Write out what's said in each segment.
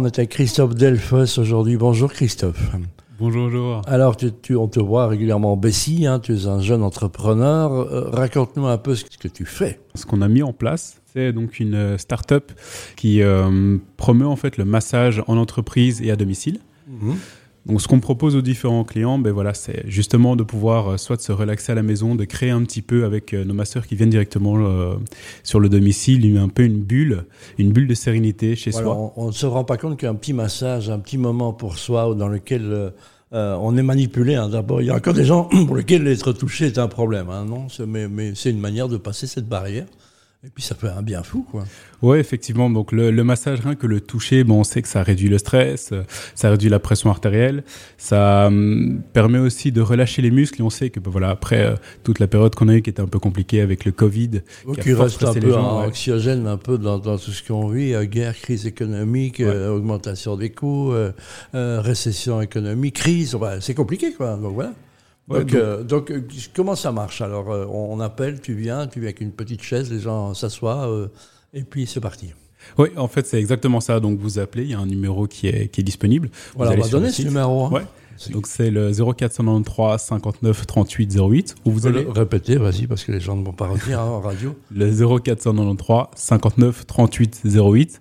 On est avec Christophe Delfos aujourd'hui. Bonjour Christophe. Bonjour. Alors, tu, on te voit régulièrement Bessie, hein, tu es un jeune entrepreneur. Euh, raconte-nous un peu ce que tu fais. Ce qu'on a mis en place, c'est donc une euh, start-up qui euh, promeut en fait le massage en entreprise et à domicile. Mhm. Donc, ce qu'on propose aux différents clients, ben voilà, c'est justement de pouvoir euh, soit de se relaxer à la maison, de créer un petit peu avec euh, nos masseurs qui viennent directement euh, sur le domicile, un peu une bulle, une bulle de sérénité chez soi. On ne se rend pas compte qu'un petit massage, un petit moment pour soi dans lequel on est manipulé. Hein. D'abord, il y a encore des gens pour lesquels être touché est un problème. Hein, non? Mais, mais c'est une manière de passer cette barrière. Et puis ça fait un bien fou, quoi. Ouais, effectivement. Donc le, massage, rien que le toucher, bon, on sait que ça réduit le stress, ça réduit la pression artérielle, ça hum, permet aussi de relâcher les muscles. Et on sait que, bah, voilà, après euh, toute la période qu'on a eue, qui était un peu compliquée avec le Covid, qui, reste un peu anxiogène, un peu dans, tout ce qu'on vit, euh, guerre, crise économique, euh, augmentation des coûts, récession économique, crise, c'est compliqué, quoi. Donc voilà donc, euh, donc, euh, comment ça marche Alors, euh, on appelle, tu viens, tu viens avec une petite chaise, les gens s'assoient, et puis c'est parti. Oui, en fait, c'est exactement ça. Donc, vous appelez, il y a un numéro qui est, qui est disponible. Voilà, on va donner ce numéro. Hein. Donc c'est le 0493 59 38 08. Où vous allez répéter, vas-y, parce que les gens ne vont pas retenir hein, en radio. Le 0493 59 38 08.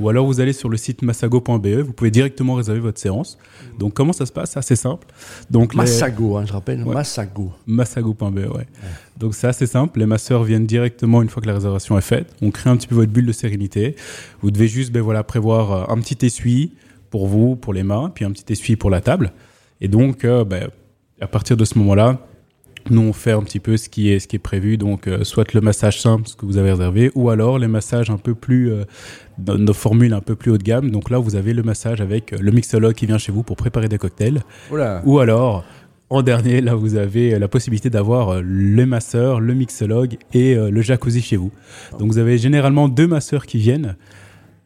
Ou alors vous allez sur le site massago.be. Vous pouvez directement réserver votre séance. Donc comment ça se passe? Assez simple. Donc Massago, hein, je rappelle, Massago. Massago.be, ouais. ouais. Donc c'est assez simple. Les masseurs viennent directement une fois que la réservation est faite. On crée un petit peu votre bulle de sérénité. Vous devez juste, ben voilà, prévoir euh, un petit essuie pour vous, pour les mains, puis un petit essuie pour la table. Et donc, euh, ben, à partir de ce moment-là, nous, on fait un petit peu ce qui est, ce qui est prévu, donc euh, soit le massage simple, ce que vous avez réservé, ou alors les massages un peu plus, euh, nos formules un peu plus haut de gamme. Donc là, vous avez le massage avec le mixologue qui vient chez vous pour préparer des cocktails. Ou alors, en dernier, là, vous avez la possibilité d'avoir le masseur, le mixologue et le jacuzzi chez vous. Donc vous avez généralement deux masseurs qui viennent.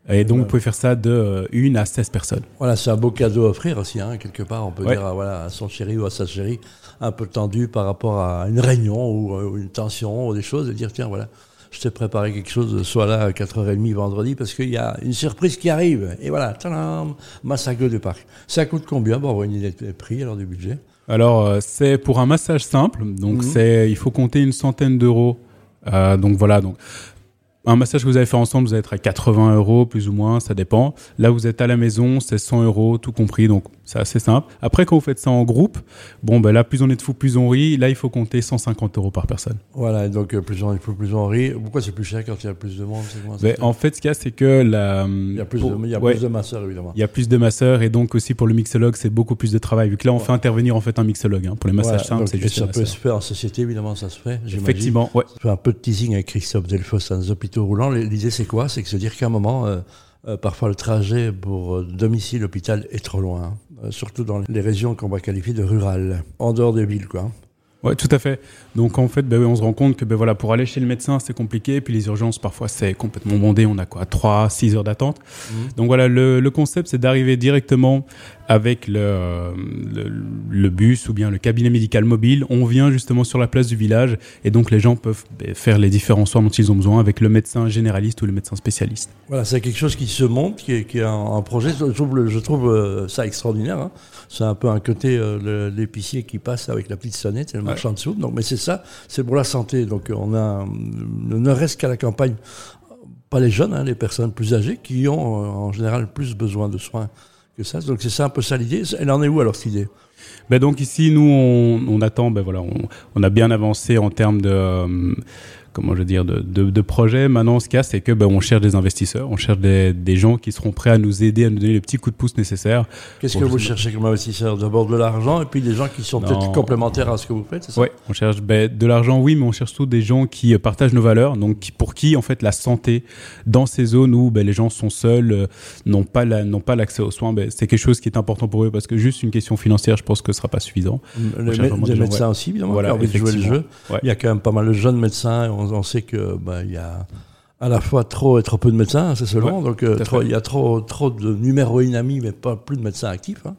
Et donc, vous pouvez faire ça de 1 à 16 personnes. Voilà, c'est un beau cadeau à offrir aussi, hein, quelque part. On peut dire voilà, à son chéri ou à sa chérie, un peu tendu par rapport à une réunion ou, euh, une tension ou des choses, et dire tiens, voilà, je t'ai préparé quelque chose, soit là à 4h30 vendredi, parce qu'il y a une surprise qui arrive. Et voilà, tadam, massacre de parc. Ça coûte combien? Bon, on une idée de prix, alors du budget? Alors, euh, c'est pour un massage simple, donc mhm. c'est, il faut compter une centaine d'euros. Euh, donc voilà, donc un massage que vous avez fait ensemble, vous allez être à 80 euros, plus ou moins, ça dépend. Là, vous êtes à la maison, c'est 100 euros, tout compris, donc c'est assez simple. Après, quand vous faites ça en groupe, bon, ben là, plus on est de fous, plus on rit. Là, il faut compter 150 euros par personne. Voilà, donc euh, plus on est de fous, plus on rit. Pourquoi c'est plus cher quand il y a plus de monde ben, En fait, ce qu'il y a, c'est que la... Il y a, plus, de, il y a plus de masseurs, évidemment. Il y a plus de masseurs, et donc aussi pour le mixologue, c'est beaucoup plus de travail. Vu que là, on fait intervenir en fait un mixologue. Hein. Pour les massages simples, c'est juste Ça peut se faire en société, évidemment, ça se fait. Effectivement, ouais. Je fais un peu de teasing avec Christophe Delfos dans les hôpitaux roulants. L'idée, c'est quoi? C'est que se dire qu'à un moment... Euh, euh, parfois le trajet pour domicile hôpital est trop loin. Euh, surtout dans les régions qu'on va qualifier de rurales, en dehors des villes, quoi. Ouais, tout à fait. Donc en fait, ben, on se rend compte que ben, voilà, pour aller chez le médecin, c'est compliqué. Et puis les urgences, parfois, c'est complètement bondé. On a quoi? 3, 6 heures d'attente. Mmh. Donc voilà, le, le concept, c'est d'arriver directement avec le, le, bus ou bien le cabinet médical mobile. On vient justement sur la place du village et donc les gens peuvent ben, faire les différents soins dont ils ont besoin avec le médecin généraliste ou le médecin spécialiste. Voilà, c'est quelque chose qui se monte, qui est, qui est un, projet. Je trouve, je trouve euh, ça extraordinaire. Hein. C'est un peu un côté euh, l'épicier qui passe avec la petite sonnette, c'est le marchand de soupe. Donc, mais c'est ça, c'est pour la santé. Donc on a, ne reste qu'à la campagne pas les jeunes, hein, les personnes plus âgées, qui ont euh, en général plus besoin de soins Donc c'est ça un peu ça l'idée. Elle en est où alors cette idée? Ben donc ici, nous, on, attend, ben voilà, on, on, a bien avancé en termes de, euh, comment je veux dire, de, de, de projet. Maintenant, ce qu'il y a, c'est que ben, on cherche des investisseurs, on cherche des, des, gens qui seront prêts à nous aider, à nous donner les petits coups de pouce nécessaires. Qu'est-ce que vous cherchez comme investisseurs D'abord de l'argent et puis des gens qui sont peut-être complémentaires à ce que vous faites, c'est ça? Oui, on cherche ben, de l'argent, oui, mais on cherche surtout des gens qui euh, partagent nos valeurs, donc pour qui, en fait, la santé dans ces zones où ben, les gens sont seuls, euh, n'ont pas n'ont pas l'accès aux soins, ben, c'est quelque chose qui est important pour eux parce que juste une question financière, je pense que ce sera pas suffisant. Les, médecins aussi, évidemment, voilà, qui ont envie de jouer le jeu. Il y a quand même pas mal de jeunes médecins. On, on sait que il y a à la fois trop et trop peu de médecins, c'est selon. donc il y a trop, trop de numéro-inamis, mais pas plus de médecins actifs. Hein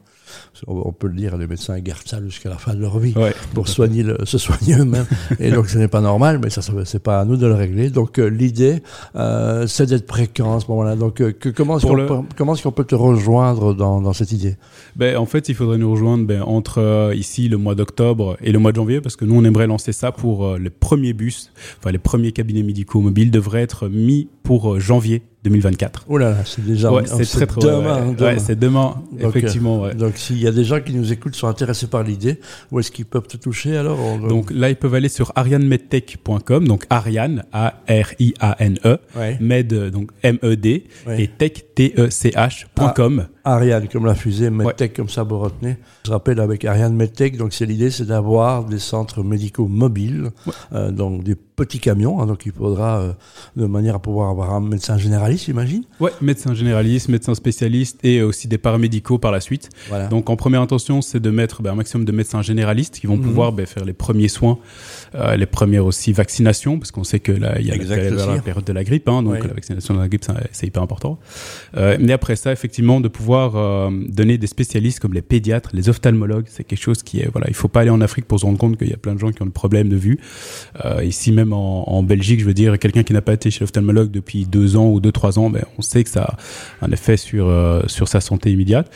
on peut le dire, les médecins gardent ça jusqu'à la fin de leur vie pour soigner se soigner eux-mêmes. Et donc, ce n'est pas normal, mais ça, c'est pas à nous de le régler. Donc, euh, l'idée, euh, c'est d'être fréquent à ce moment-là. Donc, euh, comment est-ce qu'on peut, comment est-ce qu'on peut te rejoindre dans, dans cette idée? Ben, En fait, il faudrait nous rejoindre ben, entre ici le mois d'octobre et le mois de janvier, parce que nous, on aimerait lancer ça pour les premiers bus, enfin les premiers cabinets médicaux mobiles devraient être mis pour janvier 2024. Oh là là, c'est déjà ouais, c'est très très demain. Ouais, c'est demain, effectivement. Ouais. Donc s'il y a des gens qui nous écoutent sont intéressés par l'idée, où est-ce qu'ils peuvent te toucher alors Donc là, ils peuvent aller sur arianemedtech.com, donc Ariane A R I A N E, med donc M E D et tech T E C H.com. Ah, Ariane comme la fusée, Medtech comme ça retenez. Je rappelle avec Ariane Medtech, donc c'est l'idée, c'est d'avoir des centres médicaux mobiles, euh, donc des petits camions, hein, donc il faudra euh, de manière à pouvoir avoir un médecin généraliste, j'imagine. Ouais, médecin généraliste, médecin spécialiste et aussi des paramédicaux par la suite. Donc en première intention, c'est de mettre ben, un maximum de médecins généralistes qui vont mhm. pouvoir ben, faire les premiers soins, euh, les premières aussi vaccinations, parce qu'on sait que là il y a la, période de la grippe, hein, donc la vaccination de la grippe c'est hyper important. Euh, mais après ça, effectivement, de pouvoir euh, donner des spécialistes comme les pédiatres, les ophtalmologues, c'est quelque chose qui est voilà, il faut pas aller en Afrique pour se rendre compte qu'il y a plein de gens qui ont des problèmes de vue. ici même en, Belgique, je veux dire, quelqu'un qui n'a pas été chez l'ophtalmologue depuis deux ans ou deux trois ans, ben, on sait que ça a un effet sur euh, sur sa santé immédiate.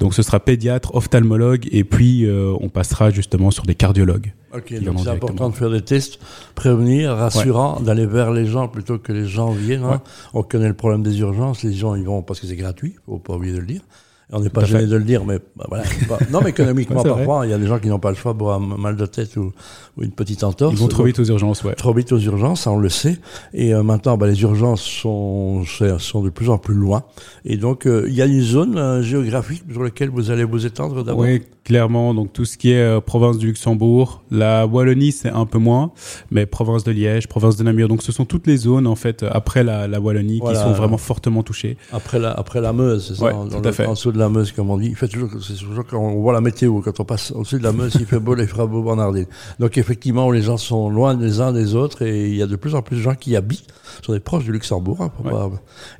Donc ce sera pédiatre, ophtalmologue, et puis euh, on passera justement sur des cardiologues. Ok, donc c'est important de faire des tests, prévenir, rassurant, d'aller vers les gens plutôt que les gens viennent. Hein. On connaît le problème des urgences, les gens y vont parce que c'est gratuit, faut pas oublier de le dire. On n'est pas gêné de le dire, mais bah, voilà. Non, mais économiquement, parfois, il y a des gens qui n'ont pas le choix pour un mal de tête ou, une petite entorse. Ils vont trop vite aux urgences, ouais. Trop vite aux urgences, ça on le sait. Et euh, maintenant, bah, les urgences sont, sont de plus en plus loin. Et donc, euh, il y a une zone euh, géographique sur laquelle vous allez vous étendre d'abord? Oui, clairement. Donc, tout ce qui est province du Luxembourg, la Wallonie, c'est un peu moins, mais province de Liège, province de Namur. Donc, ce sont toutes les zones, en fait, après la, la Wallonie, qui sont vraiment fortement touchées. Après la, après la Meuse, c'est ça? Ouais, tout à fait la Meuse, comme on dit. Il fait toujours, c'est toujours quand on voit la météo, quand on passe au-dessus de la Meuse, il fait beau, il fera beau Bernardine. Donc effectivement, les gens sont loin les uns des autres et il y a de plus en plus de gens qui habitent, sont des proches du Luxembourg. Hein,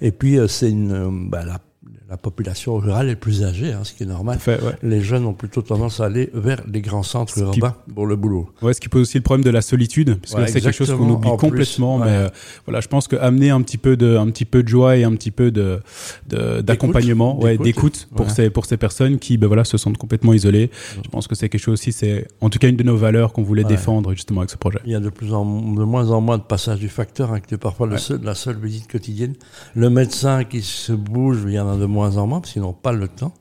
Et puis euh, c'est une, euh, bah, la la population rurale est plus âgée, hein, ce qui est normal. Les jeunes ont plutôt tendance à aller vers les grands centres urbains pour le boulot. Ouais, ce qui pose aussi le problème de la solitude, parce que c'est quelque chose qu'on oublie complètement. Mais euh, voilà, je pense qu'amener un petit peu de, un petit peu de joie et un petit peu de, d'accompagnement, ouais, d'écoute pour ces pour ces personnes qui, ben voilà, se sentent complètement isolées. Je pense que c'est quelque chose aussi, c'est en tout cas une de nos valeurs qu'on voulait défendre justement avec ce projet. Il y a de plus en de moins en moins de passage du facteur, hein, que parfois le seul, la seule visite quotidienne. Le médecin qui se bouge, il y en a de moins en moins parce qu'ils n'ont pas le temps.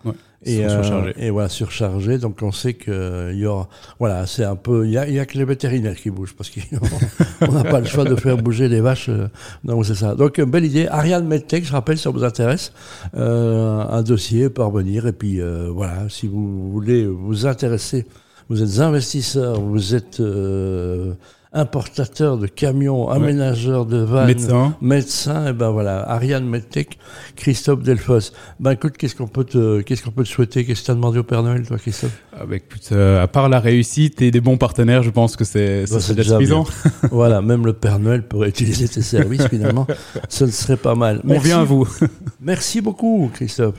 Et, euh, et voilà, surchargé. Donc on sait que il y aura, voilà, c'est un peu, il y a, y a, que les vétérinaires qui bougent parce qu'on n'a pas le choix de faire bouger les vaches. Euh, donc c'est ça. Donc belle idée. Ariane Medtech, je rappelle, ça vous intéresse, euh, un dossier parvenir. Et puis euh, voilà, si vous voulez vous intéresser, vous êtes investisseur, vous êtes euh, importateur de camions, aménageur de vannes, médecin, médecin, et ben voilà, Ariane Medtech, Christophe Delfos. Ben écoute, qu'est-ce qu'on peut te, qu'est-ce qu'on peut te souhaiter? Qu'est-ce que tu as demandé au Père Noël, toi, Christophe? Ah ben, écoute, euh, à part la réussite et des bons partenaires, je pense que c'est ben, déjà suffisant. voilà, même le Père Noël pourrait utiliser tes services finalement. Ce ne serait pas mal. On vient à vous. Merci beaucoup, Christophe.